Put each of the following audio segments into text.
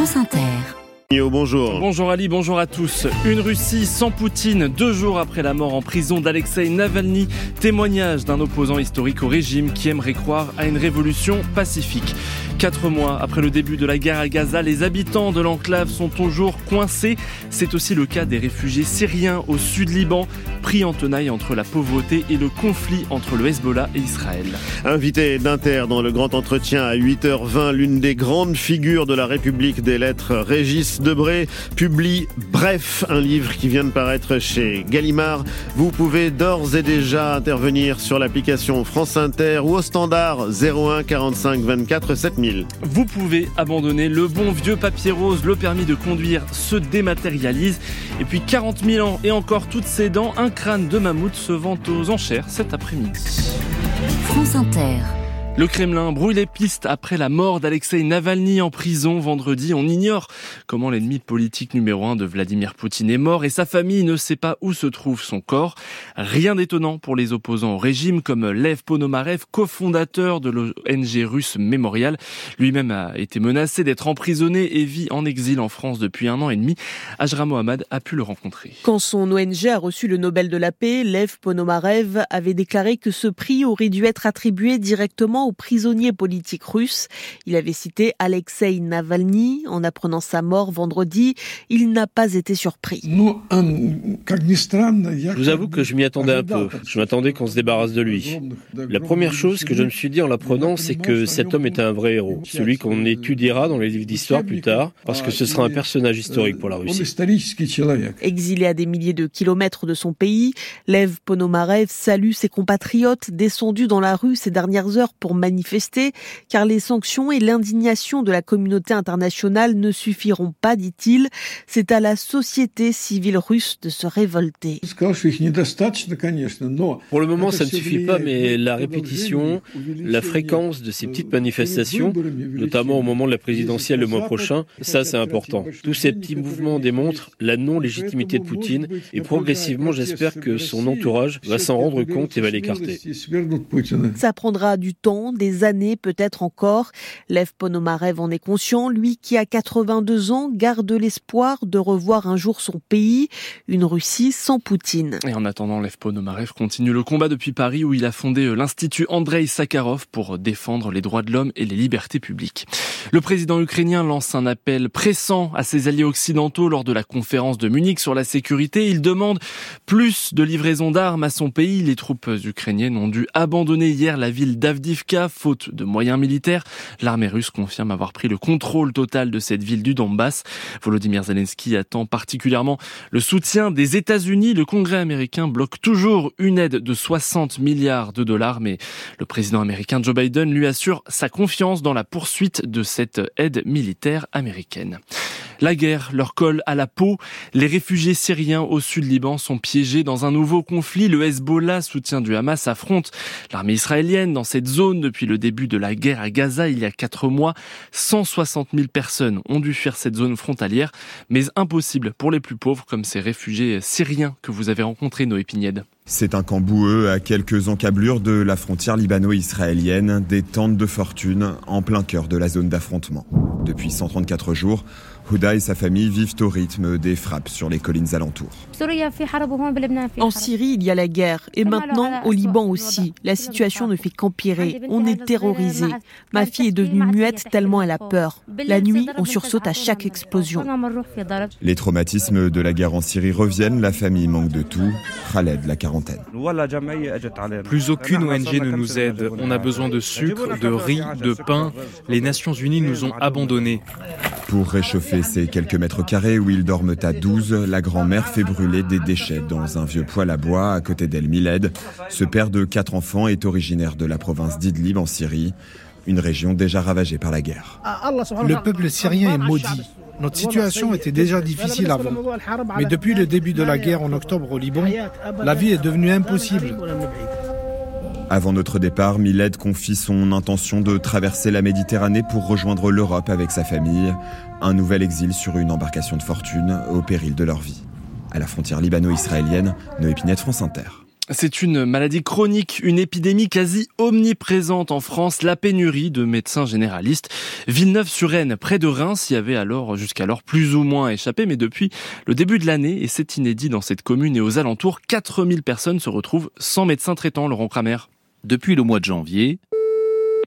France Inter. Bonjour. Bonjour Ali, bonjour à tous. Une Russie sans Poutine, deux jours après la mort en prison d'Alexei Navalny, témoignage d'un opposant historique au régime qui aimerait croire à une révolution pacifique. Quatre mois après le début de la guerre à Gaza, les habitants de l'enclave sont toujours coincés. C'est aussi le cas des réfugiés syriens au sud Liban, pris en tenaille entre la pauvreté et le conflit entre le Hezbollah et Israël. Invité d'Inter dans le grand entretien à 8h20, l'une des grandes figures de la République des lettres, Régis Debré, publie Bref, un livre qui vient de paraître chez Gallimard. Vous pouvez d'ores et déjà intervenir sur l'application France Inter ou au standard 01 45 24 7000. Vous pouvez abandonner le bon vieux papier rose, le permis de conduire se dématérialise. Et puis 40 000 ans et encore toutes ses dents, un crâne de mammouth se vend aux enchères cet après-midi. France Inter. Le Kremlin brouille les pistes après la mort d'Alexei Navalny en prison vendredi. On ignore comment l'ennemi politique numéro un de Vladimir Poutine est mort et sa famille ne sait pas où se trouve son corps. Rien d'étonnant pour les opposants au régime comme Lev Ponomarev, cofondateur de l'ONG russe Mémorial. Lui-même a été menacé d'être emprisonné et vit en exil en France depuis un an et demi. Ajra Mohamed a pu le rencontrer. Quand son ONG a reçu le Nobel de la paix, Lev Ponomarev avait déclaré que ce prix aurait dû être attribué directement aux prisonniers politiques russes. Il avait cité Alexei Navalny. En apprenant sa mort vendredi, il n'a pas été surpris. Je vous avoue que je m'y attendais un peu. Je m'attendais qu'on se débarrasse de lui. La première chose que je me suis dit en l'apprenant, c'est que cet homme était un vrai héros. Celui qu'on étudiera dans les livres d'histoire plus tard, parce que ce sera un personnage historique pour la Russie. Exilé à des milliers de kilomètres de son pays, Lev Ponomarev salue ses compatriotes descendus dans la rue ces dernières heures pour manifester, car les sanctions et l'indignation de la communauté internationale ne suffiront pas, dit-il. C'est à la société civile russe de se révolter. Pour le moment, ça ne suffit pas, mais la répétition, la fréquence de ces petites manifestations, notamment au moment de la présidentielle le mois prochain, ça c'est important. Tous ces petits mouvements démontrent la non-légitimité de Poutine et progressivement, j'espère que son entourage va s'en rendre compte et va l'écarter. Ça prendra du temps, des années peut-être encore. Lev Ponomarev en est conscient, lui qui a 82 ans garde l'espoir de revoir un jour son pays, une Russie sans Poutine. Et en attendant, Lev Ponomarev continue le combat depuis Paris où il a fondé l'Institut Andrei Sakharov pour défendre les droits de l'homme et les libertés publiques. Le président ukrainien lance un appel pressant à ses alliés occidentaux lors de la conférence de Munich sur la sécurité. Il demande plus de livraison d'armes à son pays. Les troupes ukrainiennes ont dû abandonner hier la ville faute de moyens militaires. L'armée russe confirme avoir pris le contrôle total de cette ville du Donbass. Volodymyr Zelensky attend particulièrement le soutien des États-Unis. Le Congrès américain bloque toujours une aide de 60 milliards de dollars, mais le président américain Joe Biden lui assure sa confiance dans la poursuite de cette aide militaire américaine. La guerre leur colle à la peau. Les réfugiés syriens au sud Liban sont piégés dans un nouveau conflit. Le Hezbollah, soutien du Hamas, affronte l'armée israélienne dans cette zone depuis le début de la guerre à Gaza il y a quatre mois. 160 000 personnes ont dû fuir cette zone frontalière, mais impossible pour les plus pauvres comme ces réfugiés syriens que vous avez rencontrés, Noé Pignède. C'est un camp boueux à quelques encablures de la frontière libano-israélienne, des tentes de fortune en plein cœur de la zone d'affrontement. Depuis 134 jours, Houda et sa famille vivent au rythme des frappes sur les collines alentours. En Syrie, il y a la guerre. Et maintenant, au Liban aussi. La situation ne fait qu'empirer. On est terrorisé. Ma fille est devenue muette tellement elle a peur. La nuit, on sursaute à chaque explosion. Les traumatismes de la guerre en Syrie reviennent. La famille manque de tout. Khaled, la quarantaine. Plus aucune ONG ne nous aide. On a besoin de sucre, de riz, de pain. Les Nations Unies nous ont abandonnés. Pour réchauffer ces quelques mètres carrés où ils dorment à 12, la grand-mère fait brûler des déchets dans un vieux poêle à bois à côté d'El Miled. Ce père de quatre enfants est originaire de la province d'Idlib en Syrie, une région déjà ravagée par la guerre. Le peuple syrien est maudit. Notre situation était déjà difficile avant. Mais depuis le début de la guerre en octobre au Liban, la vie est devenue impossible. Avant notre départ, Miled confie son intention de traverser la Méditerranée pour rejoindre l'Europe avec sa famille. Un nouvel exil sur une embarcation de fortune au péril de leur vie. À la frontière libano-israélienne, Noé Pinette, France Inter. C'est une maladie chronique, une épidémie quasi omniprésente en France, la pénurie de médecins généralistes. Villeneuve-sur-Aisne, près de Reims, y avait alors jusqu'alors plus ou moins échappé, mais depuis le début de l'année, et c'est inédit dans cette commune et aux alentours, 4000 personnes se retrouvent sans médecin traitant, Laurent Kramer. Depuis le mois de janvier,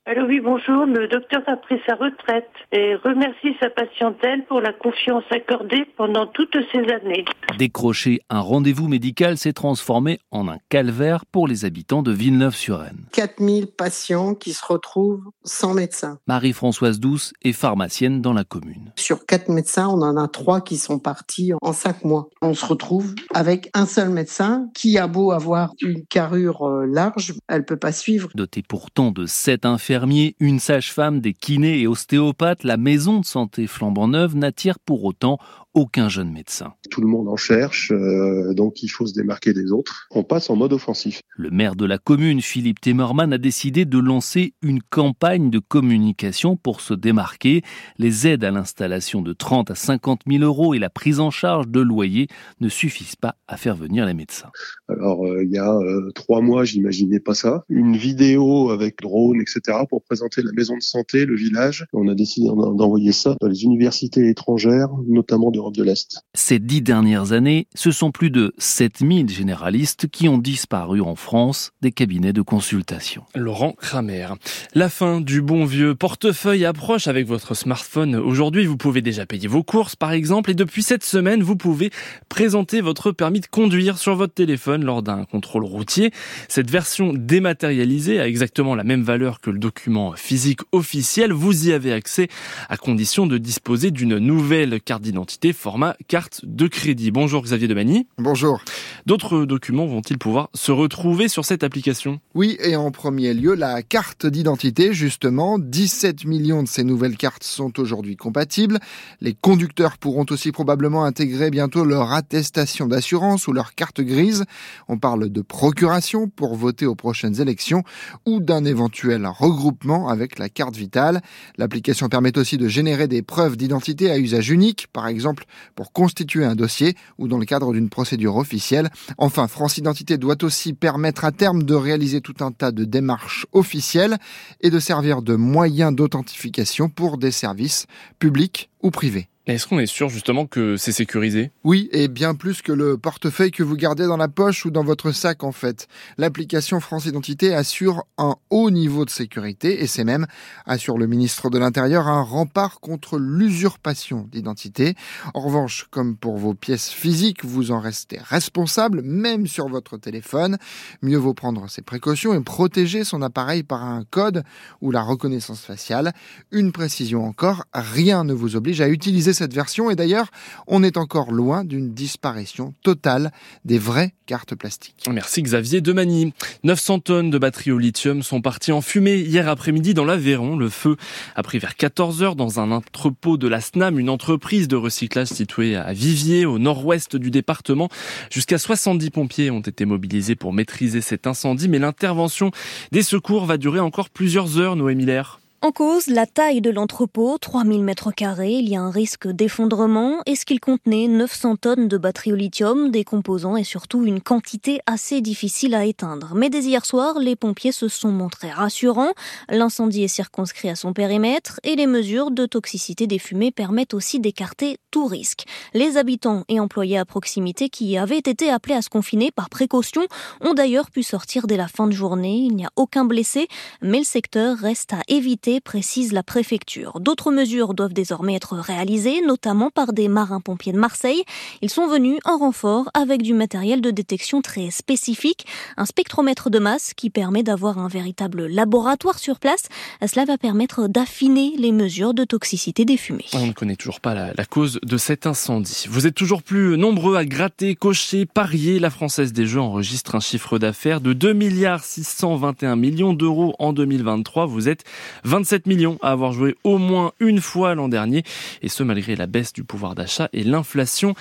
Allô, oui, bonjour. Le docteur a pris sa retraite et remercie sa patientèle pour la confiance accordée pendant toutes ces années. Décrocher un rendez-vous médical s'est transformé en un calvaire pour les habitants de Villeneuve-sur-Aisne. 4000 patients qui se retrouvent sans médecin. Marie-Françoise Douce est pharmacienne dans la commune. Sur quatre médecins, on en a trois qui sont partis en cinq mois. On se retrouve avec un seul médecin qui a beau avoir une carrure euh, large, elle peut pas suivre. Doté pourtant de sept infirmiers une sage-femme, des kinés et ostéopathes, la maison de santé flambant neuve n'attire pour autant aucun jeune médecin. Tout le monde en cherche, euh, donc il faut se démarquer des autres. On passe en mode offensif. Le maire de la commune, Philippe Temerman, a décidé de lancer une campagne de communication pour se démarquer. Les aides à l'installation de 30 à 50 000 euros et la prise en charge de loyers ne suffisent pas à faire venir les médecins. Alors euh, il y a euh, trois mois, j'imaginais pas ça. Une vidéo avec drone, etc. pour présenter la maison de santé, le village. On a décidé d'envoyer ça dans les universités étrangères, notamment de de l'Est. Ces dix dernières années, ce sont plus de 7000 généralistes qui ont disparu en France des cabinets de consultation. Laurent Kramer. La fin du bon vieux portefeuille approche avec votre smartphone. Aujourd'hui, vous pouvez déjà payer vos courses, par exemple, et depuis cette semaine, vous pouvez présenter votre permis de conduire sur votre téléphone lors d'un contrôle routier. Cette version dématérialisée a exactement la même valeur que le document physique officiel. Vous y avez accès à condition de disposer d'une nouvelle carte d'identité format carte de crédit. Bonjour Xavier Demani. Bonjour. D'autres documents vont-ils pouvoir se retrouver sur cette application? Oui, et en premier lieu, la carte d'identité, justement. 17 millions de ces nouvelles cartes sont aujourd'hui compatibles. Les conducteurs pourront aussi probablement intégrer bientôt leur attestation d'assurance ou leur carte grise. On parle de procuration pour voter aux prochaines élections ou d'un éventuel regroupement avec la carte vitale. L'application permet aussi de générer des preuves d'identité à usage unique, par exemple pour constituer un dossier ou dans le cadre d'une procédure officielle. Enfin, France Identité doit aussi permettre à terme de réaliser tout un tas de démarches officielles et de servir de moyen d'authentification pour des services publics ou privés. Est-ce qu'on est sûr justement que c'est sécurisé? Oui, et bien plus que le portefeuille que vous gardez dans la poche ou dans votre sac en fait. L'application France Identité assure un haut niveau de sécurité et c'est même, assure le ministre de l'Intérieur, un rempart contre l'usurpation d'identité. En revanche, comme pour vos pièces physiques, vous en restez responsable, même sur votre téléphone. Mieux vaut prendre ses précautions et protéger son appareil par un code ou la reconnaissance faciale. Une précision encore, rien ne vous oblige à utiliser cette version et d'ailleurs, on est encore loin d'une disparition totale des vraies cartes plastiques. Merci Xavier Demani. 900 tonnes de batteries au lithium sont parties en fumée hier après-midi dans l'Aveyron. Le feu a pris vers 14 heures dans un entrepôt de la SNAM, une entreprise de recyclage située à Viviers, au nord-ouest du département. Jusqu'à 70 pompiers ont été mobilisés pour maîtriser cet incendie, mais l'intervention des secours va durer encore plusieurs heures, Noé Miller. En cause, la taille de l'entrepôt, 3000 mètres carrés, il y a un risque d'effondrement et ce qu'il contenait, 900 tonnes de batteries au lithium, des composants et surtout une quantité assez difficile à éteindre. Mais dès hier soir, les pompiers se sont montrés rassurants. L'incendie est circonscrit à son périmètre et les mesures de toxicité des fumées permettent aussi d'écarter tout risque. Les habitants et employés à proximité qui avaient été appelés à se confiner par précaution ont d'ailleurs pu sortir dès la fin de journée. Il n'y a aucun blessé, mais le secteur reste à éviter précise la préfecture. D'autres mesures doivent désormais être réalisées, notamment par des marins-pompiers de Marseille. Ils sont venus en renfort avec du matériel de détection très spécifique, un spectromètre de masse qui permet d'avoir un véritable laboratoire sur place. Cela va permettre d'affiner les mesures de toxicité des fumées. On ne connaît toujours pas la, la cause de cet incendie. Vous êtes toujours plus nombreux à gratter, cocher, parier. La Française des Jeux enregistre un chiffre d'affaires de 2 milliards 621 millions d'euros en 2023. Vous êtes 20 27 millions à avoir joué au moins une fois l'an dernier, et ce malgré la baisse du pouvoir d'achat et l'inflation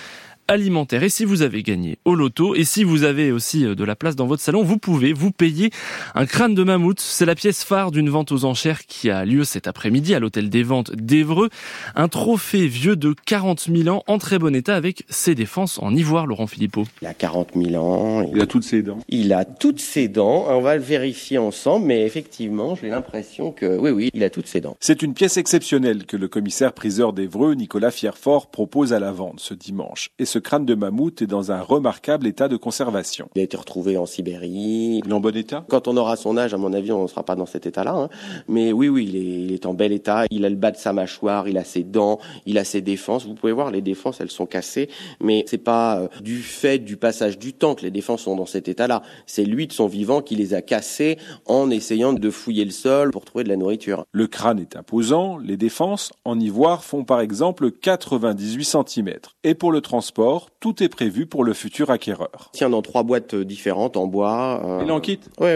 alimentaire. Et si vous avez gagné au loto et si vous avez aussi de la place dans votre salon, vous pouvez vous payer un crâne de mammouth. C'est la pièce phare d'une vente aux enchères qui a lieu cet après-midi à l'hôtel des ventes d'Evreux. Un trophée vieux de 40 000 ans en très bon état avec ses défenses en ivoire, Laurent Philippot. Il a 40 000 ans. Il a toutes ses dents. Il a toutes ses dents. On va le vérifier ensemble, mais effectivement, j'ai l'impression que oui, oui, il a toutes ses dents. C'est une pièce exceptionnelle que le commissaire priseur d'Evreux, Nicolas Fierfort, propose à la vente ce dimanche. Et ce crâne de mammouth est dans un remarquable état de conservation. Il a été retrouvé en Sibérie. Il est en bon état? Quand on aura son âge, à mon avis, on ne sera pas dans cet état-là. Hein. Mais oui, oui, il est, il est en bel état. Il a le bas de sa mâchoire, il a ses dents, il a ses défenses. Vous pouvez voir, les défenses, elles sont cassées, mais c'est pas euh, du fait du passage du temps que les défenses sont dans cet état-là. C'est lui de son vivant qui les a cassées en essayant de fouiller le sol pour trouver de la nourriture. Le crâne est imposant. Les défenses en ivoire font par exemple 98 cm. Et pour le transport, tout est prévu pour le futur acquéreur. Tiens, dans trois boîtes différentes en bois. Euh... Il en quitte Oui,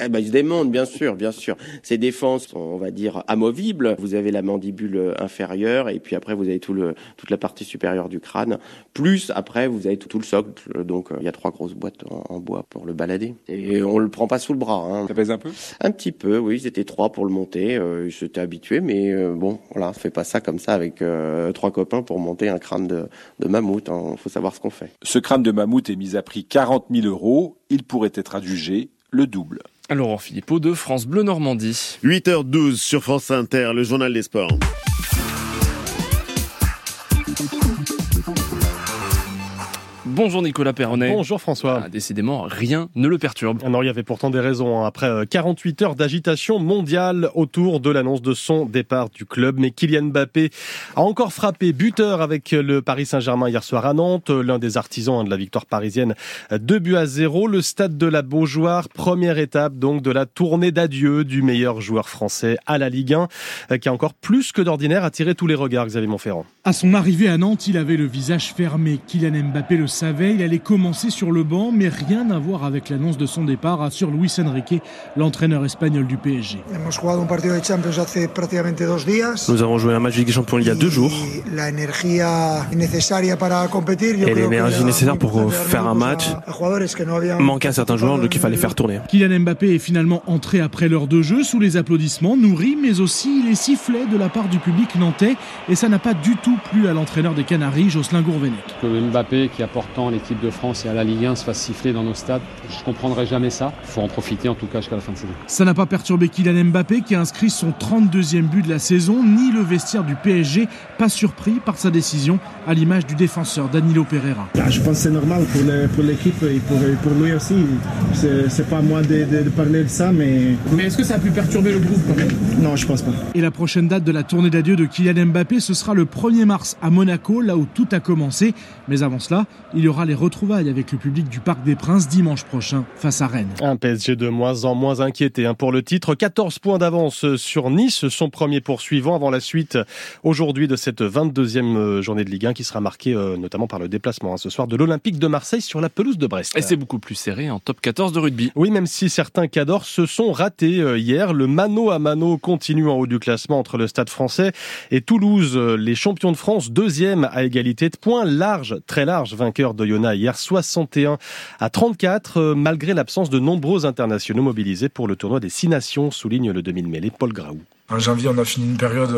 eh ben, il se démonte, bien sûr, bien sûr. Ces défenses sont, on va dire, amovibles. Vous avez la mandibule inférieure et puis après, vous avez tout le, toute la partie supérieure du crâne. Plus, après, vous avez tout, tout le socle. Donc, euh, il y a trois grosses boîtes en, en, bois pour le balader. Et on le prend pas sous le bras. Hein. Ça pèse un peu? Un petit peu, oui. C'était trois pour le monter. Euh, J'étais habitué, mais euh, bon, voilà, on fait pas ça comme ça avec euh, trois copains pour monter un crâne de, de mammouth. Il hein. faut savoir ce qu'on fait. Ce crâne de mammouth est mis à prix 40 000 euros. Il pourrait être adjugé le double. Laurent Philippot de France Bleu Normandie. 8h12 sur France Inter, le journal des sports. Bonjour Nicolas Perronnet. Bonjour François. Ah, décidément, rien ne le perturbe. Non, il y avait pourtant des raisons. Hein. Après 48 heures d'agitation mondiale autour de l'annonce de son départ du club, mais Kylian Mbappé a encore frappé buteur avec le Paris Saint-Germain hier soir à Nantes, l'un des artisans de la victoire parisienne, 2 buts à 0. Le stade de la Beaujoire, première étape donc de la tournée d'adieu du meilleur joueur français à la Ligue 1, qui a encore plus que d'ordinaire attiré tous les regards, Xavier Montferrand. À son arrivée à Nantes, il avait le visage fermé. Kylian Mbappé le savait, il allait commencer sur le banc, mais rien à voir avec l'annonce de son départ, assure Luis Enrique, l'entraîneur espagnol du PSG. Nous avons joué un match de Ligue des Champions il y a deux jours. Et l'énergie nécessaire pour faire un match manquait à certains joueurs, donc il fallait faire tourner. Kylian Mbappé est finalement entré après l'heure de jeu sous les applaudissements nourris, mais aussi les sifflets de la part du public nantais. Et ça n'a pas du tout plu à l'entraîneur des Canaries, Jocelyn Gourvenec. Que Mbappé, qui apporte l'équipe de France et à la Ligue 1, se fasse siffler dans nos stades, je comprendrai jamais ça. Il faut en profiter en tout cas jusqu'à la fin de saison. Ça n'a pas perturbé Kylian Mbappé qui a inscrit son 32e but de la saison, ni le vestiaire du PSG, pas surpris par sa décision, à l'image du défenseur Danilo Pereira. Je pense que c'est normal pour l'équipe et pour, pour, lui aussi. C'est pas à moi de, de, de, parler de ça, mais. Mais est-ce que ça a pu perturber le groupe quand même? Non, je pense pas. Et la prochaine date de la tournée d'adieu de Kylian Mbappé, ce sera le 1er mars à Monaco, là où tout a commencé. Mais avant cela, il y aura les retrouvailles avec le public du Parc des Princes dimanche prochain face à Rennes. Un PSG de moins en moins inquiété hein, pour le titre. 14 points d'avance sur Nice, son premier poursuivant avant la suite aujourd'hui de cette 22e journée de Ligue 1 qui sera marquée euh, notamment par le déplacement hein, ce soir de l'Olympique de Marseille sur la pelouse de Brest. Et c'est beaucoup plus serré en top 14 de rugby. Oui, même si certains cadors se sont ratés euh, hier, le mano à mano continue en haut du classement entre le Stade français et Toulouse, euh, les champions de France, deuxième à égalité de points, large, très large vainqueur de Yona hier 61 à 34, malgré l'absence de nombreux internationaux mobilisés pour le tournoi des Six Nations, souligne le 2000 mêlé Paul Graou. En janvier, on a fini une période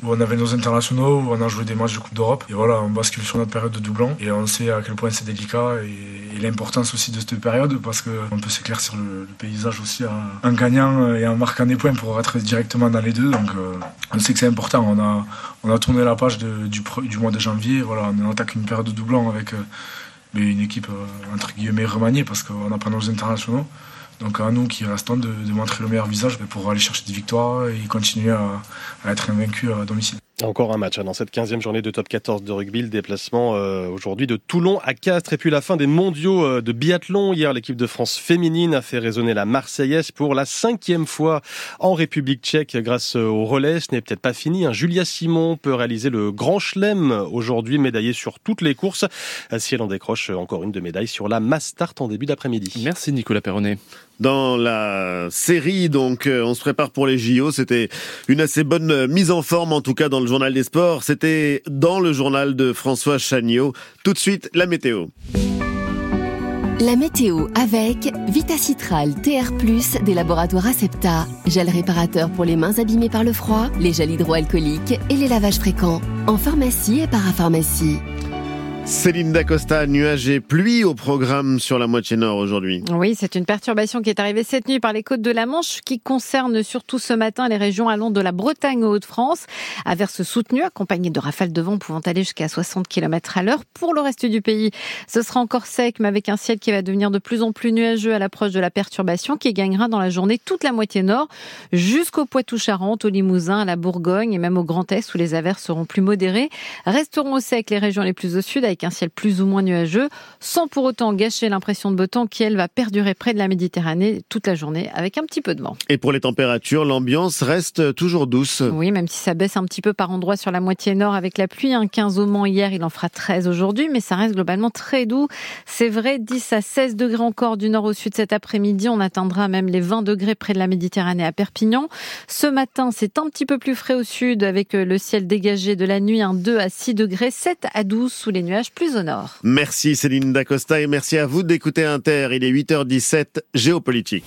où on avait nos internationaux, où on a joué des matchs de Coupe d'Europe. Et voilà, on bascule sur notre période de doublon. Et on sait à quel point c'est délicat et, l'importance aussi de cette période parce qu'on peut s'éclaircir le, paysage aussi en, gagnant et en marquant des points pour être directement dans les deux. Donc euh, on sait que c'est important. On a, on a tourné la page du, du, mois de janvier. Voilà, on attaque une période de doublon avec mais une équipe entre guillemets remaniée parce qu'on n'a pas nos internationaux. Donc à nous qui restons de, de montrer le meilleur visage pour aller chercher des victoires et continuer à, à être invaincus à domicile. Encore un match hein, dans cette 15e journée de top 14 de rugby, le déplacement euh, aujourd'hui de Toulon à Castres et puis la fin des mondiaux euh, de biathlon. Hier, l'équipe de France féminine a fait résonner la Marseillaise pour la cinquième fois en République tchèque grâce au relais. Ce n'est peut-être pas fini. Hein. Julia Simon peut réaliser le grand chelem aujourd'hui, médaillée sur toutes les courses. Si elle en décroche encore une de médailles sur la Mastart en début d'après-midi. Merci Nicolas Perronnet. Dans la série. Donc, euh, on se prépare pour les JO. C'était une assez bonne euh, mise en forme, en tout cas dans le journal des sports. C'était dans le journal de François Chagnot. Tout de suite, la météo. La météo avec Vitacitral TR+, des laboratoires Acepta. Gel réparateur pour les mains abîmées par le froid, les gels hydroalcooliques et les lavages fréquents. En pharmacie et parapharmacie. Céline Dacosta, nuages et pluie au programme sur la moitié nord aujourd'hui. Oui, c'est une perturbation qui est arrivée cette nuit par les côtes de la Manche qui concerne surtout ce matin les régions allant de la Bretagne aux Hauts-de-France. Averse soutenue accompagnée de rafales de vent pouvant aller jusqu'à 60 km à l'heure. Pour le reste du pays, ce sera encore sec mais avec un ciel qui va devenir de plus en plus nuageux à l'approche de la perturbation qui gagnera dans la journée toute la moitié nord jusqu'au Poitou-Charentes, au Limousin, à la Bourgogne et même au Grand Est où les averses seront plus modérées. Resteront au sec les régions les plus au sud avec un ciel plus ou moins nuageux, sans pour autant gâcher l'impression de beau temps qui, elle, va perdurer près de la Méditerranée toute la journée avec un petit peu de vent. Et pour les températures, l'ambiance reste toujours douce. Oui, même si ça baisse un petit peu par endroits sur la moitié nord avec la pluie. Un 15 au Mans hier, il en fera 13 aujourd'hui, mais ça reste globalement très doux. C'est vrai, 10 à 16 degrés encore du nord au sud cet après-midi. On atteindra même les 20 degrés près de la Méditerranée à Perpignan. Ce matin, c'est un petit peu plus frais au sud avec le ciel dégagé de la nuit, un 2 à 6 degrés, 7 à 12 sous les nuages plus au nord. Merci Céline Dacosta et merci à vous d'écouter Inter. Il est 8h17, géopolitique.